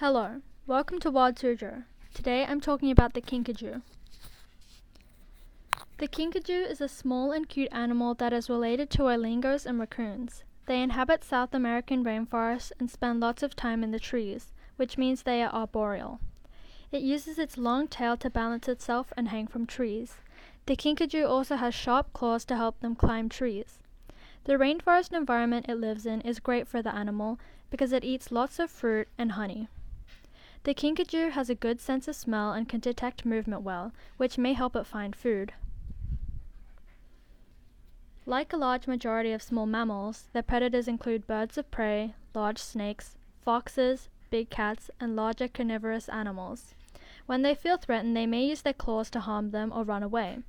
Hello, welcome to Wild Suzhou. Today I'm talking about the kinkajou. The kinkajou is a small and cute animal that is related to olingos and raccoons. They inhabit South American rainforests and spend lots of time in the trees, which means they are arboreal. It uses its long tail to balance itself and hang from trees. The kinkajou also has sharp claws to help them climb trees. The rainforest environment it lives in is great for the animal because it eats lots of fruit and honey. The kinkajou has a good sense of smell and can detect movement well, which may help it find food. Like a large majority of small mammals, their predators include birds of prey, large snakes, foxes, big cats, and larger carnivorous animals. When they feel threatened, they may use their claws to harm them or run away.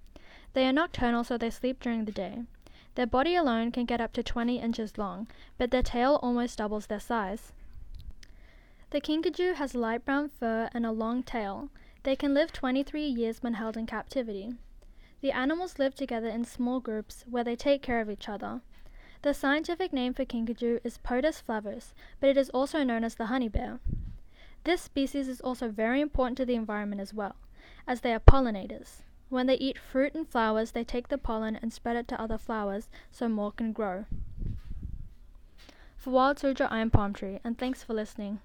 They are nocturnal, so they sleep during the day. Their body alone can get up to 20 inches long, but their tail almost doubles their size. The kinkajou has light brown fur and a long tail. They can live 23 years when held in captivity. The animals live together in small groups where they take care of each other. The scientific name for kinkajou is Potos flavus, but it is also known as the honey bear. This species is also very important to the environment as well, as they are pollinators. When they eat fruit and flowers, they take the pollen and spread it to other flowers so more can grow. For Wild Suzhou, I am Palm Tree, and thanks for listening.